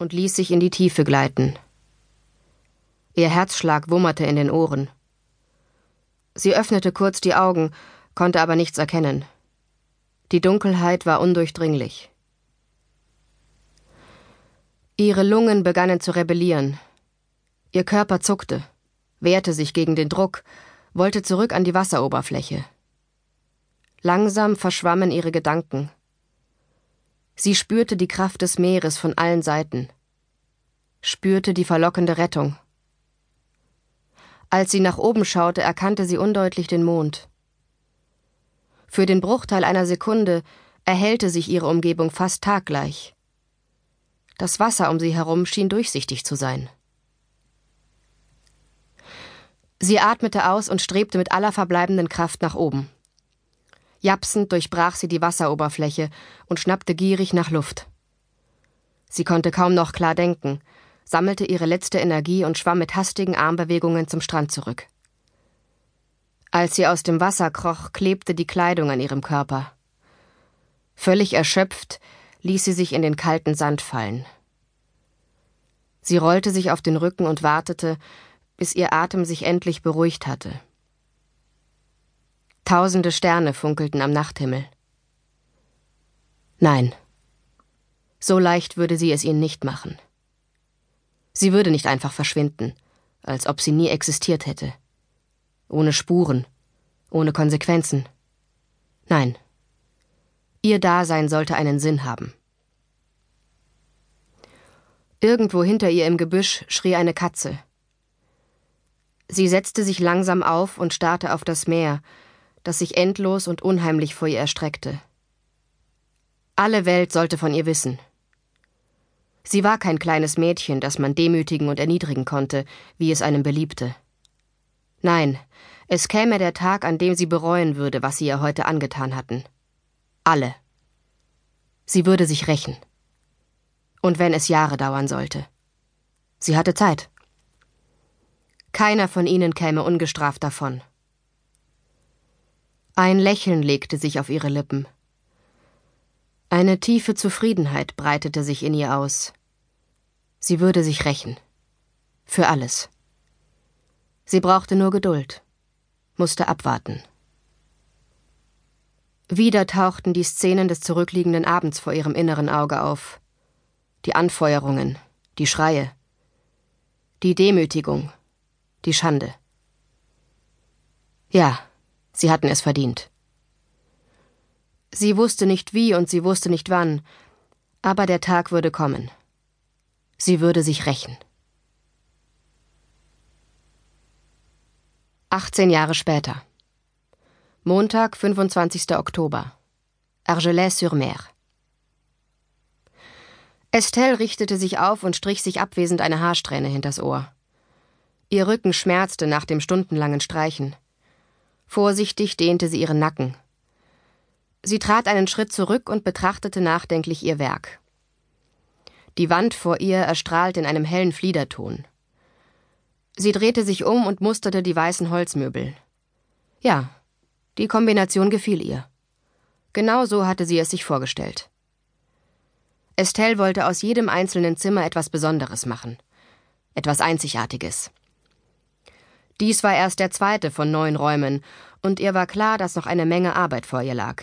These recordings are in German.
und ließ sich in die Tiefe gleiten. Ihr Herzschlag wummerte in den Ohren. Sie öffnete kurz die Augen, konnte aber nichts erkennen. Die Dunkelheit war undurchdringlich. Ihre Lungen begannen zu rebellieren. Ihr Körper zuckte, wehrte sich gegen den Druck, wollte zurück an die Wasseroberfläche. Langsam verschwammen ihre Gedanken. Sie spürte die Kraft des Meeres von allen Seiten, spürte die verlockende Rettung. Als sie nach oben schaute, erkannte sie undeutlich den Mond. Für den Bruchteil einer Sekunde erhellte sich ihre Umgebung fast taggleich. Das Wasser um sie herum schien durchsichtig zu sein. Sie atmete aus und strebte mit aller verbleibenden Kraft nach oben. Japsend durchbrach sie die Wasseroberfläche und schnappte gierig nach Luft. Sie konnte kaum noch klar denken, sammelte ihre letzte Energie und schwamm mit hastigen Armbewegungen zum Strand zurück. Als sie aus dem Wasser kroch, klebte die Kleidung an ihrem Körper. Völlig erschöpft ließ sie sich in den kalten Sand fallen. Sie rollte sich auf den Rücken und wartete, bis ihr Atem sich endlich beruhigt hatte. Tausende Sterne funkelten am Nachthimmel. Nein, so leicht würde sie es ihnen nicht machen. Sie würde nicht einfach verschwinden, als ob sie nie existiert hätte. Ohne Spuren, ohne Konsequenzen. Nein. Ihr Dasein sollte einen Sinn haben. Irgendwo hinter ihr im Gebüsch schrie eine Katze. Sie setzte sich langsam auf und starrte auf das Meer, das sich endlos und unheimlich vor ihr erstreckte. Alle Welt sollte von ihr wissen. Sie war kein kleines Mädchen, das man demütigen und erniedrigen konnte, wie es einem beliebte. Nein, es käme der Tag, an dem sie bereuen würde, was sie ihr heute angetan hatten. Alle. Sie würde sich rächen. Und wenn es Jahre dauern sollte. Sie hatte Zeit. Keiner von ihnen käme ungestraft davon. Ein Lächeln legte sich auf ihre Lippen. Eine tiefe Zufriedenheit breitete sich in ihr aus. Sie würde sich rächen. Für alles. Sie brauchte nur Geduld, musste abwarten. Wieder tauchten die Szenen des zurückliegenden Abends vor ihrem inneren Auge auf. Die Anfeuerungen, die Schreie, die Demütigung, die Schande. Ja, sie hatten es verdient. Sie wusste nicht wie und sie wusste nicht wann, aber der Tag würde kommen. Sie würde sich rächen. 18 Jahre später. Montag, 25. Oktober. Argelès-sur-Mer. Estelle richtete sich auf und strich sich abwesend eine Haarsträhne hinters Ohr. Ihr Rücken schmerzte nach dem stundenlangen Streichen. Vorsichtig dehnte sie ihren Nacken. Sie trat einen Schritt zurück und betrachtete nachdenklich ihr Werk. Die Wand vor ihr erstrahlt in einem hellen Fliederton. Sie drehte sich um und musterte die weißen Holzmöbel. Ja, die Kombination gefiel ihr. Genau so hatte sie es sich vorgestellt. Estelle wollte aus jedem einzelnen Zimmer etwas Besonderes machen. Etwas Einzigartiges. Dies war erst der zweite von neun Räumen, und ihr war klar, dass noch eine Menge Arbeit vor ihr lag.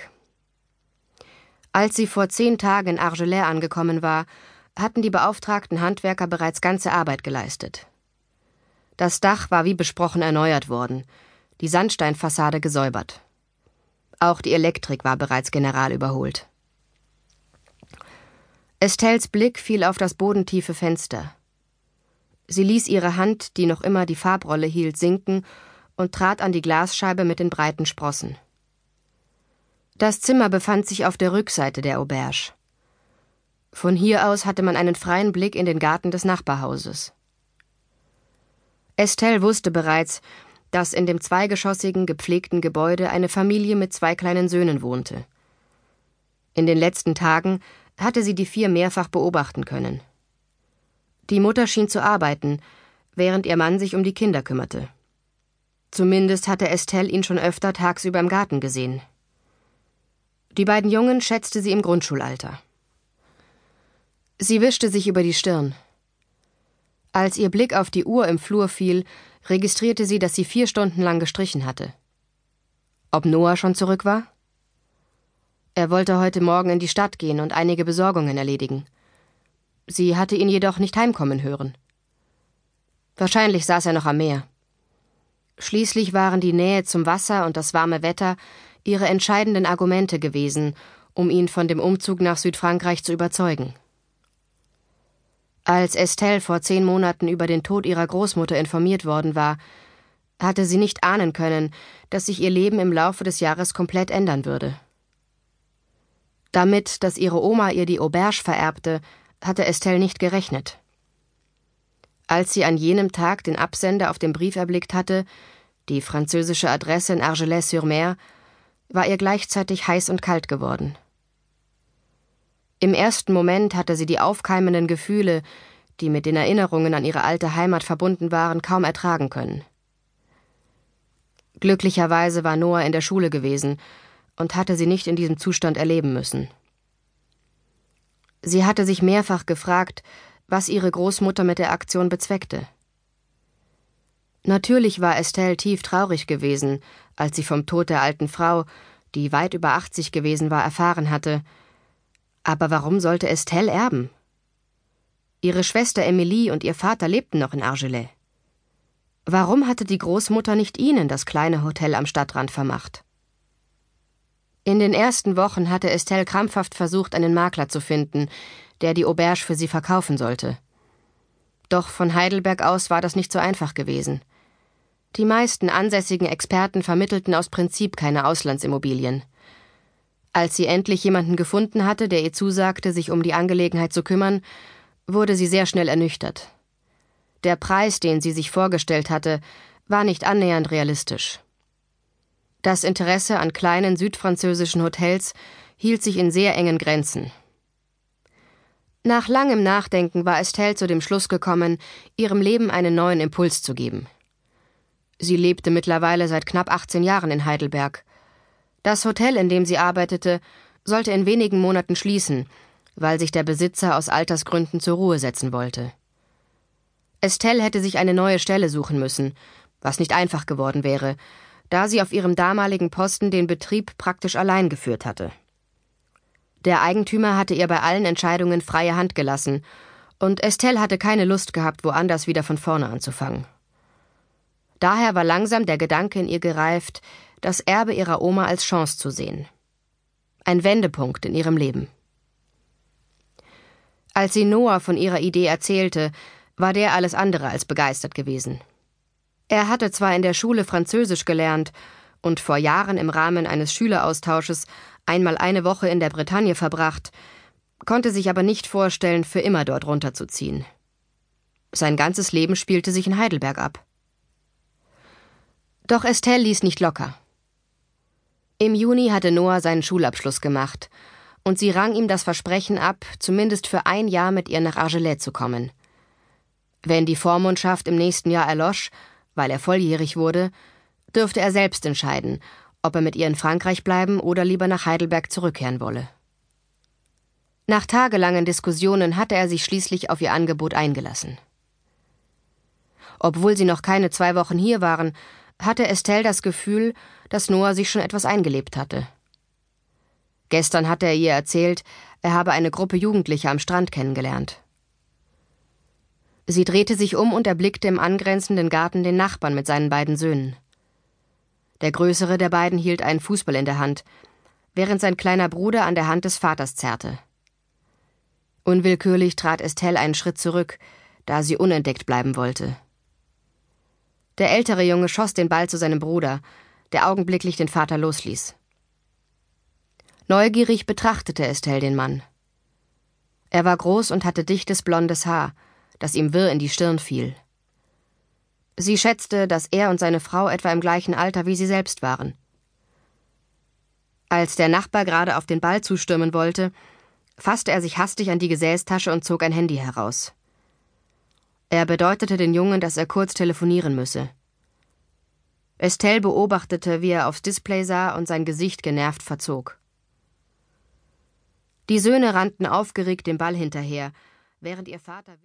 Als sie vor zehn Tagen in Argelais angekommen war, hatten die beauftragten Handwerker bereits ganze Arbeit geleistet. Das Dach war wie besprochen erneuert worden, die Sandsteinfassade gesäubert. Auch die Elektrik war bereits general überholt. Estelles Blick fiel auf das bodentiefe Fenster. Sie ließ ihre Hand, die noch immer die Farbrolle hielt, sinken und trat an die Glasscheibe mit den breiten Sprossen. Das Zimmer befand sich auf der Rückseite der Auberge. Von hier aus hatte man einen freien Blick in den Garten des Nachbarhauses. Estelle wusste bereits, dass in dem zweigeschossigen, gepflegten Gebäude eine Familie mit zwei kleinen Söhnen wohnte. In den letzten Tagen hatte sie die vier mehrfach beobachten können. Die Mutter schien zu arbeiten, während ihr Mann sich um die Kinder kümmerte. Zumindest hatte Estelle ihn schon öfter tagsüber im Garten gesehen. Die beiden Jungen schätzte sie im Grundschulalter. Sie wischte sich über die Stirn. Als ihr Blick auf die Uhr im Flur fiel, registrierte sie, dass sie vier Stunden lang gestrichen hatte. Ob Noah schon zurück war? Er wollte heute Morgen in die Stadt gehen und einige Besorgungen erledigen. Sie hatte ihn jedoch nicht heimkommen hören. Wahrscheinlich saß er noch am Meer. Schließlich waren die Nähe zum Wasser und das warme Wetter ihre entscheidenden Argumente gewesen, um ihn von dem Umzug nach Südfrankreich zu überzeugen. Als Estelle vor zehn Monaten über den Tod ihrer Großmutter informiert worden war, hatte sie nicht ahnen können, dass sich ihr Leben im Laufe des Jahres komplett ändern würde. Damit, dass ihre Oma ihr die Auberge vererbte, hatte Estelle nicht gerechnet. Als sie an jenem Tag den Absender auf dem Brief erblickt hatte, die französische Adresse in Argelès-sur-Mer, war ihr gleichzeitig heiß und kalt geworden. Im ersten Moment hatte sie die aufkeimenden Gefühle, die mit den Erinnerungen an ihre alte Heimat verbunden waren, kaum ertragen können. Glücklicherweise war Noah in der Schule gewesen und hatte sie nicht in diesem Zustand erleben müssen. Sie hatte sich mehrfach gefragt, was ihre Großmutter mit der Aktion bezweckte. Natürlich war Estelle tief traurig gewesen, als sie vom Tod der alten Frau, die weit über 80 gewesen war, erfahren hatte, aber warum sollte Estelle erben? Ihre Schwester Emilie und ihr Vater lebten noch in Argelais. Warum hatte die Großmutter nicht ihnen das kleine Hotel am Stadtrand vermacht? In den ersten Wochen hatte Estelle krampfhaft versucht, einen Makler zu finden, der die Auberge für sie verkaufen sollte. Doch von Heidelberg aus war das nicht so einfach gewesen. Die meisten ansässigen Experten vermittelten aus Prinzip keine Auslandsimmobilien. Als sie endlich jemanden gefunden hatte, der ihr zusagte, sich um die Angelegenheit zu kümmern, wurde sie sehr schnell ernüchtert. Der Preis, den sie sich vorgestellt hatte, war nicht annähernd realistisch. Das Interesse an kleinen südfranzösischen Hotels hielt sich in sehr engen Grenzen. Nach langem Nachdenken war Estelle zu dem Schluss gekommen, ihrem Leben einen neuen Impuls zu geben. Sie lebte mittlerweile seit knapp 18 Jahren in Heidelberg das Hotel, in dem sie arbeitete, sollte in wenigen Monaten schließen, weil sich der Besitzer aus Altersgründen zur Ruhe setzen wollte. Estelle hätte sich eine neue Stelle suchen müssen, was nicht einfach geworden wäre, da sie auf ihrem damaligen Posten den Betrieb praktisch allein geführt hatte. Der Eigentümer hatte ihr bei allen Entscheidungen freie Hand gelassen, und Estelle hatte keine Lust gehabt, woanders wieder von vorne anzufangen. Daher war langsam der Gedanke in ihr gereift, das Erbe ihrer Oma als Chance zu sehen. Ein Wendepunkt in ihrem Leben. Als sie Noah von ihrer Idee erzählte, war der alles andere als begeistert gewesen. Er hatte zwar in der Schule Französisch gelernt und vor Jahren im Rahmen eines Schüleraustausches einmal eine Woche in der Bretagne verbracht, konnte sich aber nicht vorstellen, für immer dort runterzuziehen. Sein ganzes Leben spielte sich in Heidelberg ab. Doch Estelle ließ nicht locker. Im Juni hatte Noah seinen Schulabschluss gemacht, und sie rang ihm das Versprechen ab, zumindest für ein Jahr mit ihr nach Argelais zu kommen. Wenn die Vormundschaft im nächsten Jahr erlosch, weil er volljährig wurde, dürfte er selbst entscheiden, ob er mit ihr in Frankreich bleiben oder lieber nach Heidelberg zurückkehren wolle. Nach tagelangen Diskussionen hatte er sich schließlich auf ihr Angebot eingelassen. Obwohl sie noch keine zwei Wochen hier waren, hatte Estelle das Gefühl, dass Noah sich schon etwas eingelebt hatte. Gestern hatte er ihr erzählt, er habe eine Gruppe Jugendlicher am Strand kennengelernt. Sie drehte sich um und erblickte im angrenzenden Garten den Nachbarn mit seinen beiden Söhnen. Der größere der beiden hielt einen Fußball in der Hand, während sein kleiner Bruder an der Hand des Vaters zerrte. Unwillkürlich trat Estelle einen Schritt zurück, da sie unentdeckt bleiben wollte. Der ältere Junge schoss den Ball zu seinem Bruder, der augenblicklich den Vater losließ. Neugierig betrachtete Estelle den Mann. Er war groß und hatte dichtes blondes Haar, das ihm wirr in die Stirn fiel. Sie schätzte, dass er und seine Frau etwa im gleichen Alter wie sie selbst waren. Als der Nachbar gerade auf den Ball zustürmen wollte, fasste er sich hastig an die Gesäßtasche und zog ein Handy heraus. Er bedeutete den Jungen, dass er kurz telefonieren müsse. Estelle beobachtete, wie er aufs Display sah und sein Gesicht genervt verzog. Die Söhne rannten aufgeregt dem Ball hinterher, während ihr Vater